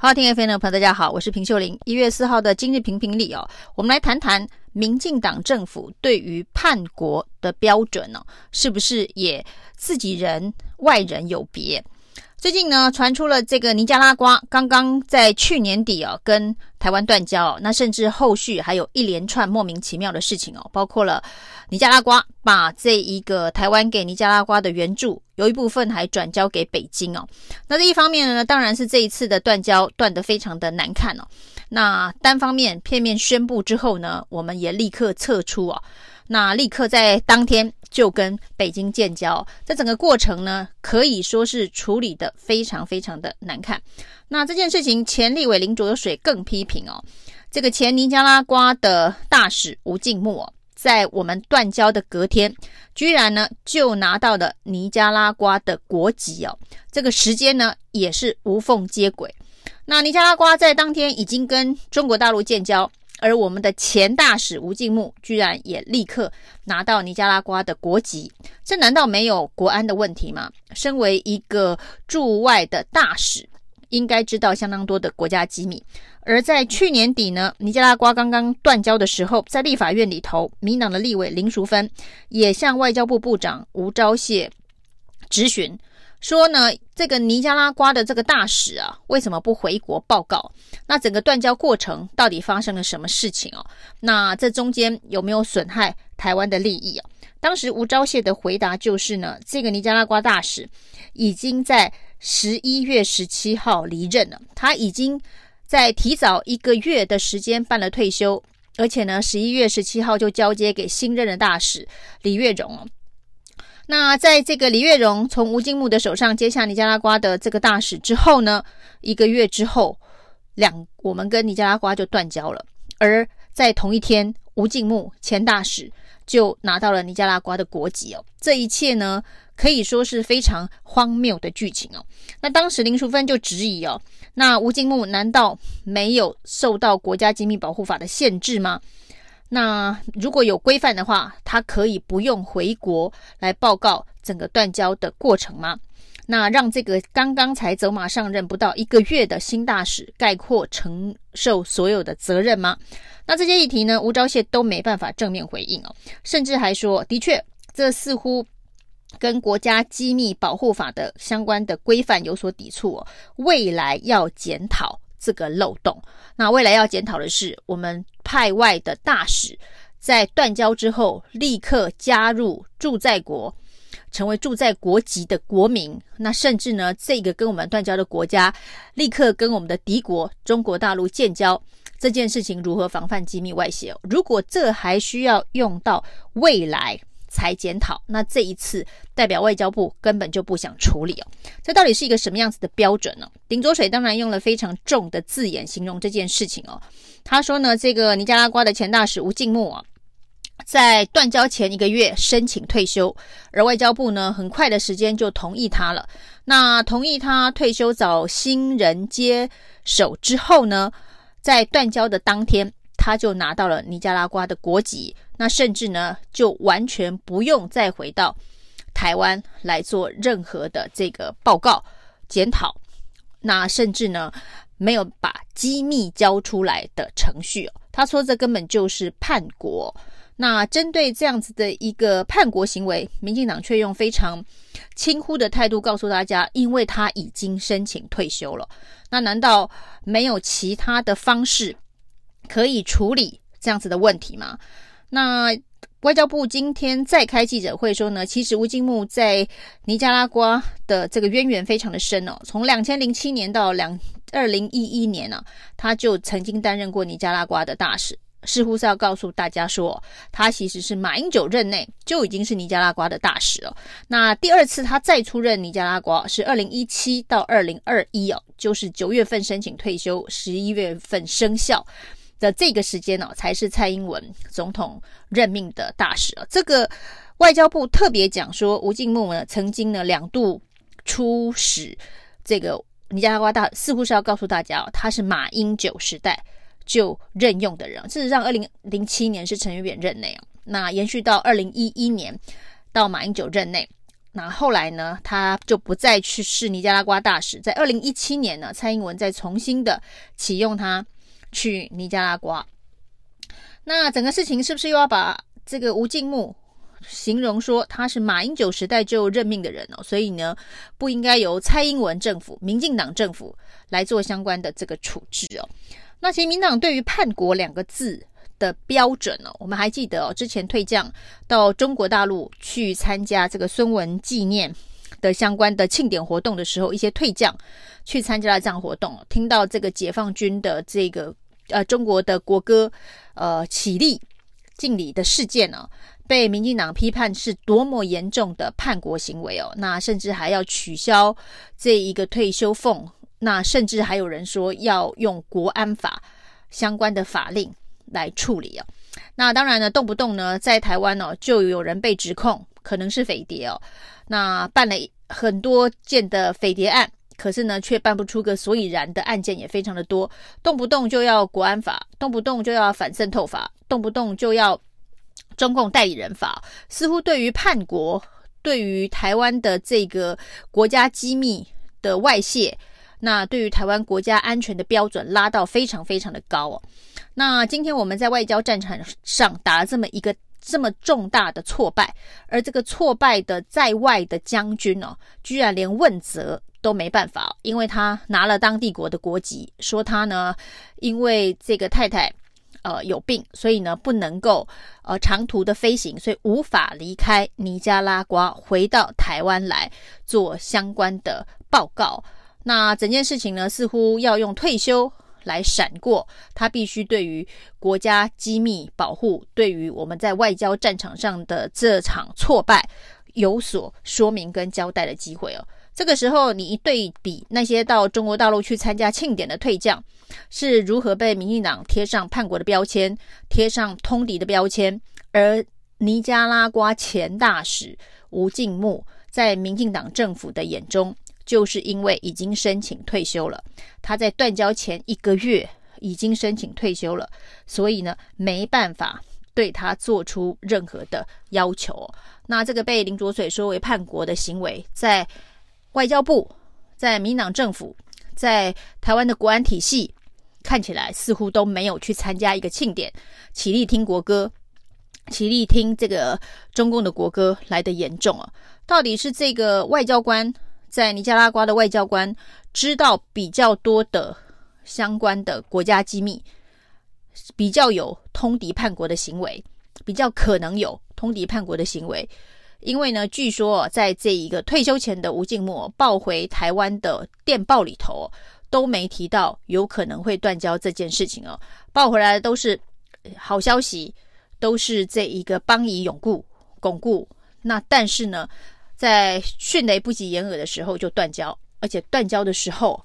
好，听 FM 的朋友，大家好，我是平秀玲。一月四号的今日评评理哦，我们来谈谈民进党政府对于叛国的标准呢、哦，是不是也自己人外人有别？最近呢，传出了这个尼加拉瓜刚刚在去年底哦，跟台湾断交哦，那甚至后续还有一连串莫名其妙的事情哦，包括了尼加拉瓜把这一个台湾给尼加拉瓜的援助，有一部分还转交给北京哦。那这一方面呢，当然是这一次的断交断得非常的难看哦。那单方面片面宣布之后呢，我们也立刻撤出哦。那立刻在当天就跟北京建交，这整个过程呢，可以说是处理的非常非常的难看。那这件事情，前立委林卓水更批评哦，这个前尼加拉瓜的大使吴静木哦，在我们断交的隔天，居然呢就拿到了尼加拉瓜的国籍哦，这个时间呢也是无缝接轨。那尼加拉瓜在当天已经跟中国大陆建交。而我们的前大使吴静木居然也立刻拿到尼加拉瓜的国籍，这难道没有国安的问题吗？身为一个驻外的大使，应该知道相当多的国家机密。而在去年底呢，尼加拉瓜刚刚断交的时候，在立法院里头，民党的立委林淑芬也向外交部部长吴钊燮质询。说呢，这个尼加拉瓜的这个大使啊，为什么不回国报告？那整个断交过程到底发生了什么事情哦？那这中间有没有损害台湾的利益啊？当时吴钊燮的回答就是呢，这个尼加拉瓜大使已经在十一月十七号离任了，他已经在提早一个月的时间办了退休，而且呢，十一月十七号就交接给新任的大使李月荣哦。那在这个李月荣从吴敬木的手上接下尼加拉瓜的这个大使之后呢，一个月之后，两我们跟尼加拉瓜就断交了。而在同一天，吴敬木前大使就拿到了尼加拉瓜的国籍哦。这一切呢，可以说是非常荒谬的剧情哦。那当时林淑芬就质疑哦，那吴敬木难道没有受到国家机密保护法的限制吗？那如果有规范的话，他可以不用回国来报告整个断交的过程吗？那让这个刚刚才走马上任不到一个月的新大使概括承受所有的责任吗？那这些议题呢，吴钊燮都没办法正面回应哦，甚至还说，的确，这似乎跟国家机密保护法的相关的规范有所抵触哦，未来要检讨。这个漏洞，那未来要检讨的是，我们派外的大使在断交之后，立刻加入驻在国，成为驻在国籍的国民。那甚至呢，这个跟我们断交的国家，立刻跟我们的敌国中国大陆建交，这件事情如何防范机密外泄？如果这还需要用到未来。才检讨，那这一次代表外交部根本就不想处理哦。这到底是一个什么样子的标准呢？林浊水当然用了非常重的字眼形容这件事情哦。他说呢，这个尼加拉瓜的前大使吴静木啊，在断交前一个月申请退休，而外交部呢，很快的时间就同意他了。那同意他退休找新人接手之后呢，在断交的当天。他就拿到了尼加拉瓜的国籍，那甚至呢，就完全不用再回到台湾来做任何的这个报告检讨，那甚至呢，没有把机密交出来的程序。他说这根本就是叛国。那针对这样子的一个叛国行为，民进党却用非常轻忽的态度告诉大家，因为他已经申请退休了。那难道没有其他的方式？可以处理这样子的问题吗？那外交部今天再开记者会说呢，其实吴金木在尼加拉瓜的这个渊源非常的深哦，从两千零七年到两二零一一年呢、他就曾经担任过尼加拉瓜的大使，似乎是要告诉大家说，他其实是马英九任内就已经是尼加拉瓜的大使了。那第二次他再出任尼加拉瓜是二零一七到二零二一哦，就是九月份申请退休，十一月份生效。的这个时间呢、哦，才是蔡英文总统任命的大使啊。这个外交部特别讲说，吴敬木呢曾经呢两度出使这个尼加拉瓜大，似乎是要告诉大家哦，他是马英九时代就任用的人。事实上，二零零七年是陈水扁任内啊，那延续到二零一一年到马英九任内。那后来呢，他就不再去是尼加拉瓜大使。在二零一七年呢，蔡英文再重新的启用他去尼加拉瓜。那整个事情是不是又要把这个吴静穆形容说他是马英九时代就任命的人哦？所以呢，不应该由蔡英文政府、民进党政府来做相关的这个处置哦。那其实民党对于“叛国”两个字的标准呢，我们还记得哦，之前退将到中国大陆去参加这个孙文纪念的相关的庆典活动的时候，一些退将去参加了这样活动，听到这个解放军的这个呃中国的国歌呃起立敬礼的事件呢，被民进党批判是多么严重的叛国行为哦，那甚至还要取消这一个退休俸，那甚至还有人说要用国安法相关的法令。来处理哦，那当然呢，动不动呢，在台湾哦，就有人被指控可能是匪谍哦，那办了很多件的匪谍案，可是呢，却办不出个所以然的案件也非常的多，动不动就要国安法，动不动就要反渗透法，动不动就要中共代理人法，似乎对于叛国，对于台湾的这个国家机密的外泄，那对于台湾国家安全的标准拉到非常非常的高哦。那今天我们在外交战场上打了这么一个这么重大的挫败，而这个挫败的在外的将军哦，居然连问责都没办法，因为他拿了当地国的国籍，说他呢因为这个太太呃有病，所以呢不能够呃长途的飞行，所以无法离开尼加拉瓜回到台湾来做相关的报告。那整件事情呢，似乎要用退休。来闪过，他必须对于国家机密保护，对于我们在外交战场上的这场挫败有所说明跟交代的机会哦。这个时候，你一对比那些到中国大陆去参加庆典的退将是如何被民进党贴上叛国的标签，贴上通敌的标签，而尼加拉瓜前大使吴静穆在民进党政府的眼中。就是因为已经申请退休了，他在断交前一个月已经申请退休了，所以呢，没办法对他做出任何的要求。那这个被林卓水说为叛国的行为，在外交部、在民党政府、在台湾的国安体系，看起来似乎都没有去参加一个庆典，起立听国歌，起立听这个中共的国歌来得严重啊！到底是这个外交官？在尼加拉瓜的外交官知道比较多的相关的国家机密，比较有通敌叛国的行为，比较可能有通敌叛国的行为。因为呢，据说在这一个退休前的吴静默报回台湾的电报里头，都没提到有可能会断交这件事情哦。报回来的都是好消息，都是这一个邦谊永固、巩固。那但是呢，在迅雷不及掩耳的时候就断交，而且断交的时候，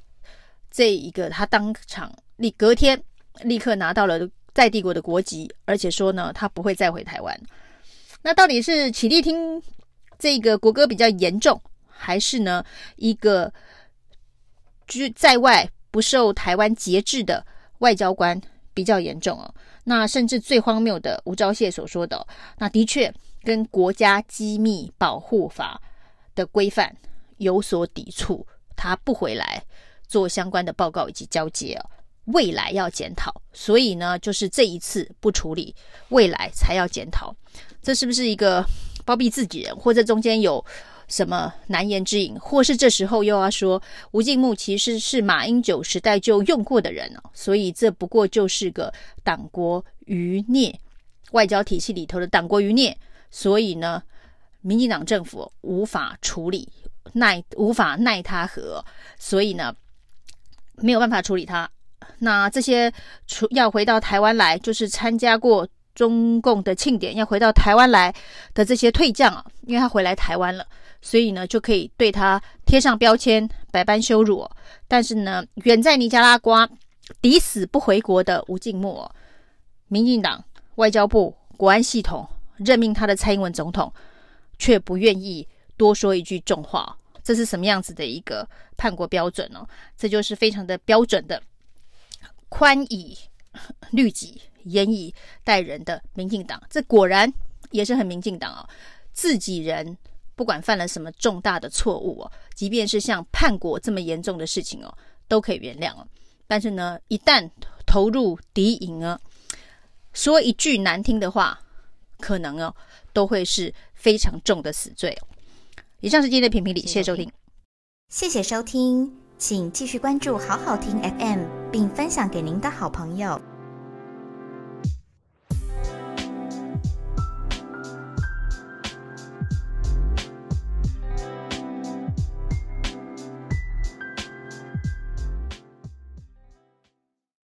这一个他当场立隔天立刻拿到了在帝国的国籍，而且说呢，他不会再回台湾。那到底是起立听这个国歌比较严重，还是呢一个居在外不受台湾节制的外交官比较严重哦？那甚至最荒谬的吴钊燮所说的，那的确。跟国家机密保护法的规范有所抵触，他不回来做相关的报告以及交接哦，未来要检讨，所以呢，就是这一次不处理，未来才要检讨，这是不是一个包庇自己人，或者中间有什么难言之隐，或是这时候又要说吴静穆其实是马英九时代就用过的人哦，所以这不过就是个党国余孽，外交体系里头的党国余孽。所以呢，民进党政府无法处理，奈无法奈他何，所以呢，没有办法处理他。那这些出要回到台湾来，就是参加过中共的庆典，要回到台湾来的这些退将啊，因为他回来台湾了，所以呢，就可以对他贴上标签，百般羞辱。但是呢，远在尼加拉瓜抵死不回国的吴静默，民进党外交部国安系统。任命他的蔡英文总统，却不愿意多说一句重话，这是什么样子的一个叛国标准呢？这就是非常的标准的宽以律己、严以待人的民进党。这果然也是很民进党啊，自己人不管犯了什么重大的错误哦，即便是像叛国这么严重的事情哦，都可以原谅哦。但是呢，一旦投入敌营啊，说一句难听的话，可能哦，都会是非常重的死罪。以上是今天的评评理，谢谢收听，谢谢收听，请继续关注好好听 FM，并分享给您的好朋友。